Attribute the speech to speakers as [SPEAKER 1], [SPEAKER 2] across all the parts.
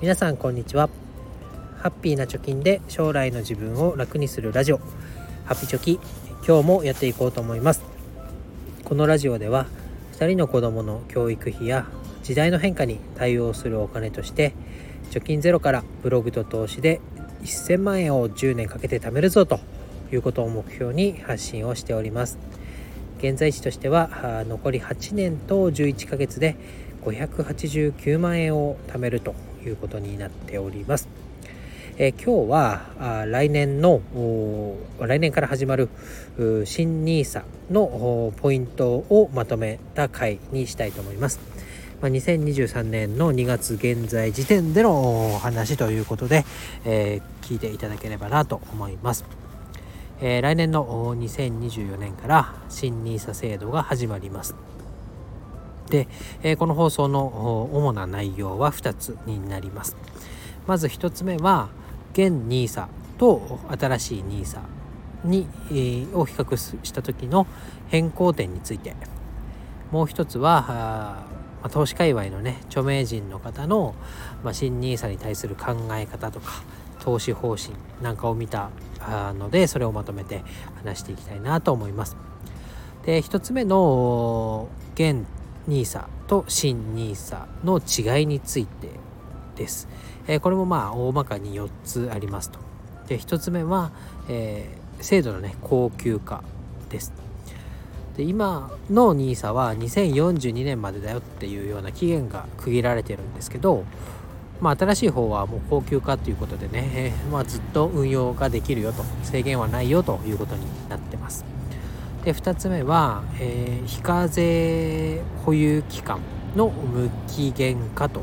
[SPEAKER 1] 皆さんこんにちは。ハッピーな貯金で将来の自分を楽にするラジオ。ハッピチョキ今日もやっていこうと思います。このラジオでは2人の子供の教育費や時代の変化に対応するお金として貯金ゼロからブログと投資で1000万円を10年かけて貯めるぞということを目標に発信をしております。現在地としては残り8年と11ヶ月で589万円を貯めると。いうことになっております。えー、今日は来年の来年から始まる新 NISA のポイントをまとめた回にしたいと思います。まあ、2023年の2月現在時点での話ということで、えー、聞いていただければなと思います。えー、来年の2024年から新 NISA 制度が始まります。で、え、この放送の主な内容は2つになります。まず1つ目は現 NISA と新しい NISA に、えー、を比較した時の変更点についてもう一つは、ま、投資界隈のね著名人の方の、まあ、新 NISA に対する考え方とか投資方針なんかを見たのでそれをまとめて話していきたいなと思います。で1つ目の現 NISA と新 NISA の違いについてです。えー、これもまあ大まかに4つありますと。で1つ目は、えー、制度のね高級化です。で今の NISA は2042年までだよっていうような期限が区切られてるんですけど、まあ、新しい方はもう高級化ということでね、えー、まあ、ずっと運用ができるよと制限はないよということになってます。で2つ目は、えー、非課税保有期間の無期限化と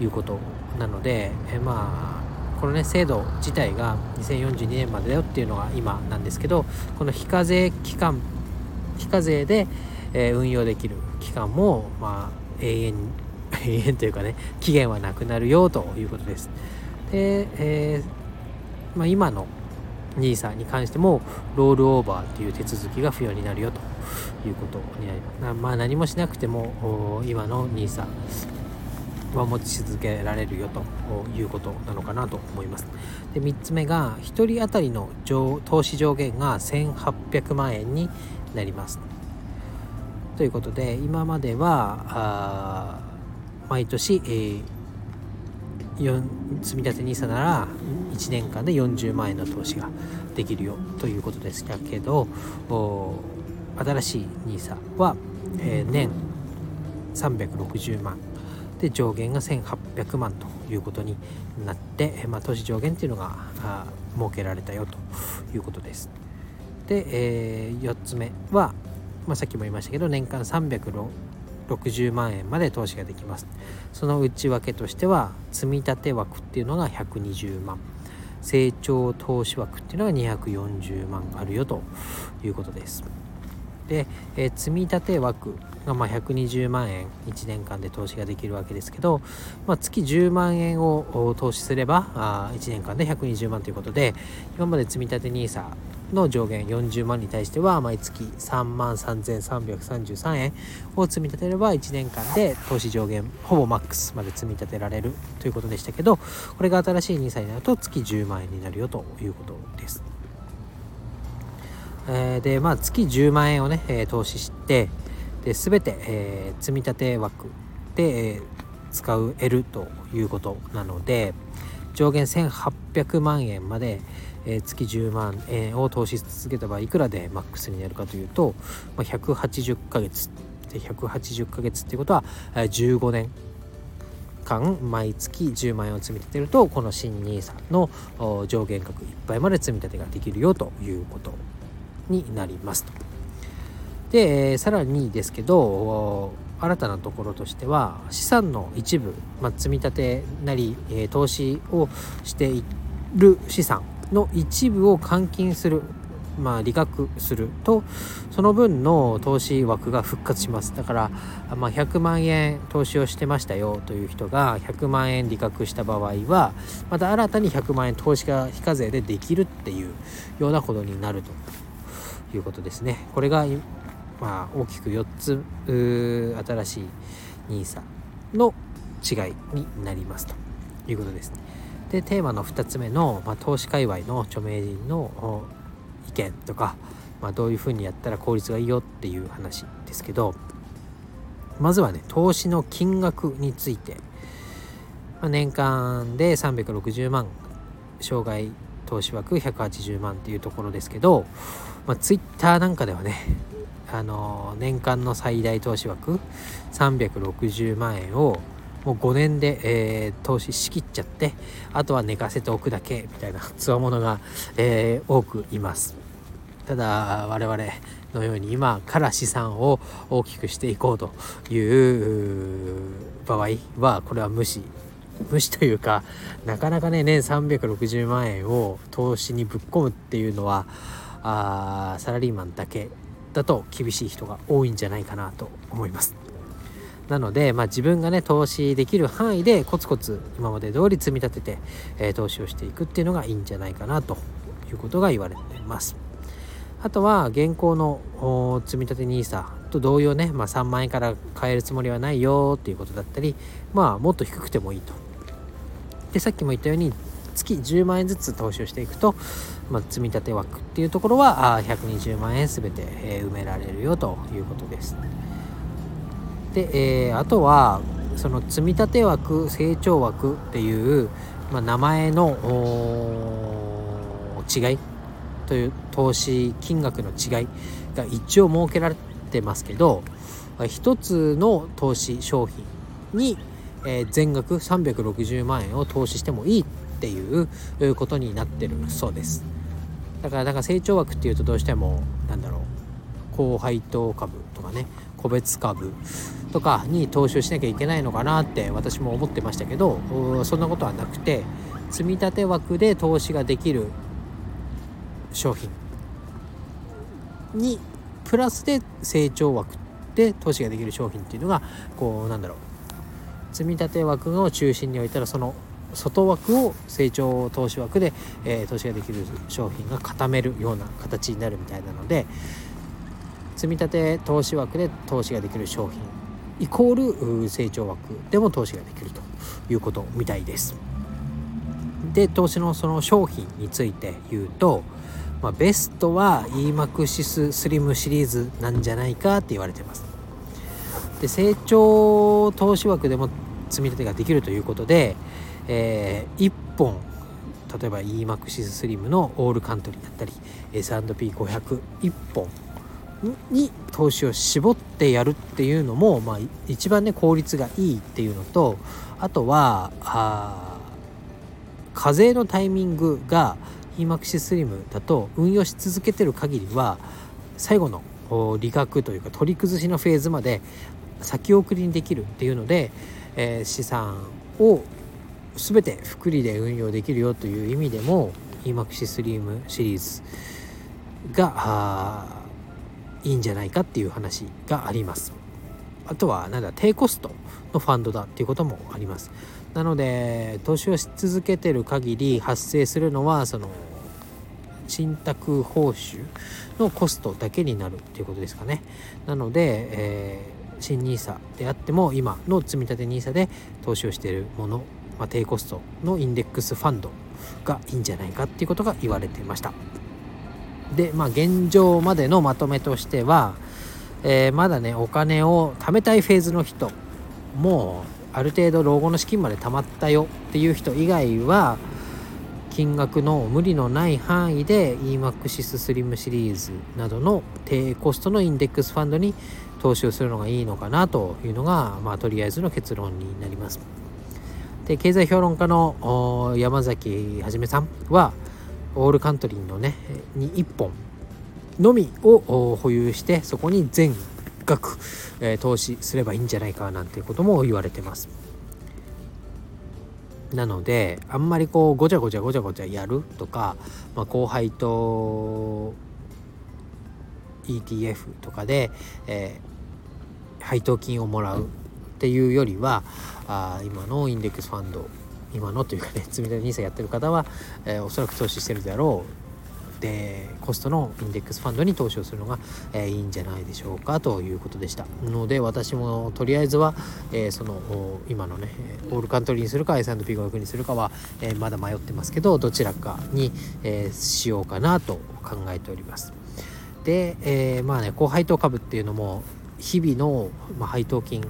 [SPEAKER 1] いうことなので、えー、まあこのね制度自体が2042年までだよっていうのが今なんですけどこの非課税期間非課税で、えー、運用できる期間もまあ永遠永遠というかね期限はなくなるよということです。で、えーまあ、今の NISA に関してもロールオーバーという手続きが不要になるよということになります。まあ何もしなくても今の NISA は持ち続けられるよということなのかなと思います。で3つ目が1人当たりの投資上限が1800万円になります。ということで今までは毎年、えー積立 NISA なら1年間で40万円の投資ができるよということでしたけど新しい NISA は、えー、年360万で上限が1800万ということになって、まあ、投資上限っていうのが設けられたよということです。で、えー、4つ目は、まあ、さっきも言いましたけど年間360 60万円まで投資ができます。その内訳としては積立枠っていうのが120万。成長投資枠っていうのが240万あるよということです。で、えー、積立枠がま120万円1年間で投資ができるわけですけど、まあ、月10万円を投資すればあ1年間で120万ということで今まで積立 NISA の上限40万に対しては毎月3万3333円を積み立てれば1年間で投資上限ほぼマックスまで積み立てられるということでしたけどこれが新しい NISA になると月10万円になるよということです。えー、でまあ月10万円をね、えー、投資してで全て、えー、積み立て枠で、えー、使う L ということなので上限1800万円まで、えー、月10万円を投資し続けた場合いくらでマックスになるかというと、まあ、180ヶ月で180ヶ月っていうことは、えー、15年間毎月10万円を積み立てるとこの新 NISA の上限額いっぱいまで積み立てができるよということになりますと。で、さらにですけど新たなところとしては資産の一部、まあ、積み立てなり、えー、投資をしている資産の一部を換金するまあ、利確するとその分の投資枠が復活しますだから、まあ、100万円投資をしてましたよという人が100万円利確した場合はまた新たに100万円投資が非課税でできるっていうようなことになるということですねこれがまあ、大きく4つ新しい NISA の違いになりますということですね。でテーマの2つ目の、まあ、投資界隈の著名人の意見とか、まあ、どういうふうにやったら効率がいいよっていう話ですけどまずはね投資の金額について、まあ、年間で360万生涯投資枠180万っていうところですけど、まあ、ツイッターなんかではねあの年間の最大投資枠360万円をもう5年で、えー、投資しきっちゃってあとは寝かせておくだけみたいな つわものが、えー、多くいますただ我々のように今から資産を大きくしていこうという場合はこれは無視無視というかなかなかね年360万円を投資にぶっ込むっていうのはあサラリーマンだけだと厳しい人が多いんじゃないかなと思います。なので、まあ、自分がね投資できる範囲でコツコツ今まで通り積み立てて、えー、投資をしていくっていうのがいいんじゃないかなということが言われています。あとは現行の積み立て NISA と同様ね、まあ、3万円から買えるつもりはないよっていうことだったりまあもっと低くてもいいと。でさっきも言ったように月10万円ずつ投資をしていくと、まあ、積立枠っていうところは120万円全て、え埋められるよということです。で、えー、あとはその積立枠成長枠っていう、まあ、名前の違いという投資金額の違いが一応設けられてますけど一つの投資商品に、えー、全額360万円を投資してもいいっていうことになってるそうです。だからなんか成長枠っていうとどうしてもなんだろう高配当株とかね個別株とかに投資をしなきゃいけないのかなって私も思ってましたけどそんなことはなくて積み立て枠で投資ができる商品にプラスで成長枠で投資ができる商品っていうのがこうなんだろう。積み立て枠を中心に置いたらその外枠を成長投資枠で、えー、投資ができる商品が固めるような形になるみたいなので積み立て投資枠で投資ができる商品イコール成長枠でも投資ができるということみたいです。で投資のその商品について言うと、まあ、ベストは EMAXIS スリムシリーズなんじゃないかって言われてます。で成長投資枠でも積み立てができるということで、えー、1本例えば EMAXIS スリムのオールカントリーだったり S&P5001 本に投資を絞ってやるっていうのも、まあ、一番ね効率がいいっていうのとあとはあ課税のタイミングが EMAXI スリムだと運用し続けてる限りは最後の利確というか取り崩しのフェーズまで先送りにできるっていうので、えー、資産を全て複利で運用できるよという意味でも EMAXI スリムシリーズがいいんじゃないかっていう話があります。あとはなんだ低コストのファンドだっていうこともあります。なので投資をし続けてる限り発生するのはその信託報酬のコストだけになるっていうことですかね。なので、えー、新 NISA であっても今の積立 NISA で投資をしているもの、まあ、低コストのインデックスファンドがいいんじゃないかっていうことが言われていました。で、まあ、現状までのまとめとしては、えー、まだねお金を貯めたいフェーズの人もうある程度老後の資金まで貯まったよっていう人以外は金額の無理のない範囲で EMAXIS スリムシリーズなどの低コストのインデックスファンドに投資をするのがいいのかなというのが、まあ、とりあえずの結論になります。で経済評論家の山崎はじめさんはオールカントリーのねに1本のみを保有してそこに全額、えー、投資すればいいんじゃないかなんていうことも言われてます。なのであんまりこうごちゃごちゃごちゃごちゃやるとか、まあ、後輩と ETF とかで、えー、配当金をもらうっていうよりはあ今のインデックスファンド今のというかね積み立て NISA やってる方は、えー、おそらく投資してるであろうでコストのインデックスファンドに投資をするのが、えー、いいんじゃないでしょうかということでした。ので私もとりあえずは、えー、その今のねオールカントリーにするか S&P500 にするかは、え、まだ迷ってますけどどちらかに、え、しようかなと考えております。で、え、まあね高配当株っていうのも日々の、まあ、配当金っ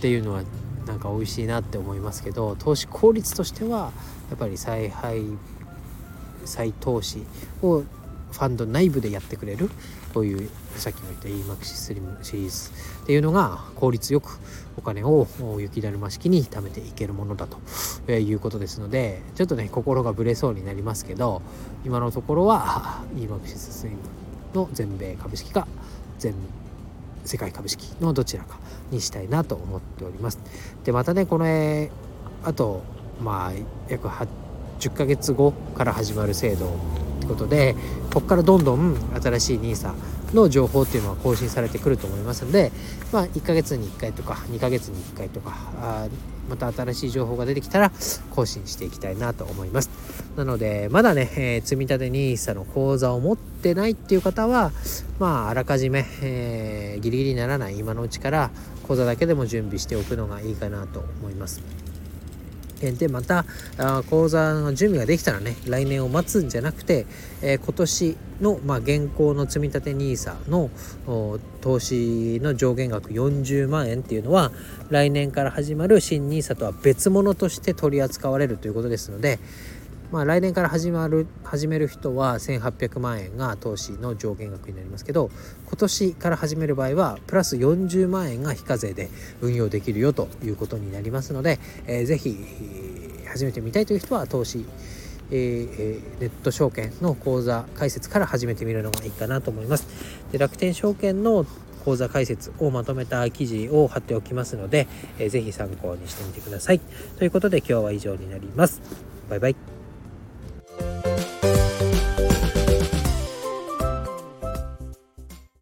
[SPEAKER 1] ていうのはなんか美味しいなって思いますけど投資効率としてはやっぱり再配再投資をファンド内部でやってくれるこういうさっきも言った EMAXI スリムシリーズっていうのが効率よくお金を雪だるま式に貯めていけるものだということですのでちょっとね心がぶれそうになりますけど今のところは EMAXI スリムの全米株式か全世界株式のどちらかにしたいなと思っております。でまたねこれあとまあ約10ヶ月後から始まる制度ってことでここからどんどん新しい NISA の情報っていうのは更新されてくると思いますので、まあ、1ヶ月に1回とか2ヶ月に1回とかあまた新しい情報が出てきたら更新していきたいなと思います。なのでまだね、えー、積立 NISA の口座を持ってないっていう方はまああらかじめ、えー、ギリギリにならない今のうちから口座だけでも準備しておくのがいいかなと思います。でまた講座の準備ができたらね来年を待つんじゃなくて、えー、今年の、まあ、現行の積立 NISA の投資の上限額40万円っていうのは来年から始まる新 NISA とは別物として取り扱われるということですので、まあ、来年から始まる始める人は1800万円が投資の上限額になりますけど今年から始める場合はプラス40万円が非課税で運用できるよということになりますので、えー、ぜひ始めてみたいという人は投資えー、ネット証券の口座開設から始めてみるのがいいかなと思います。で楽天証券の口座開設をまとめた記事を貼っておきますので、えー、ぜひ参考にしてみてください。ということで今日は以上になります。バイバイ。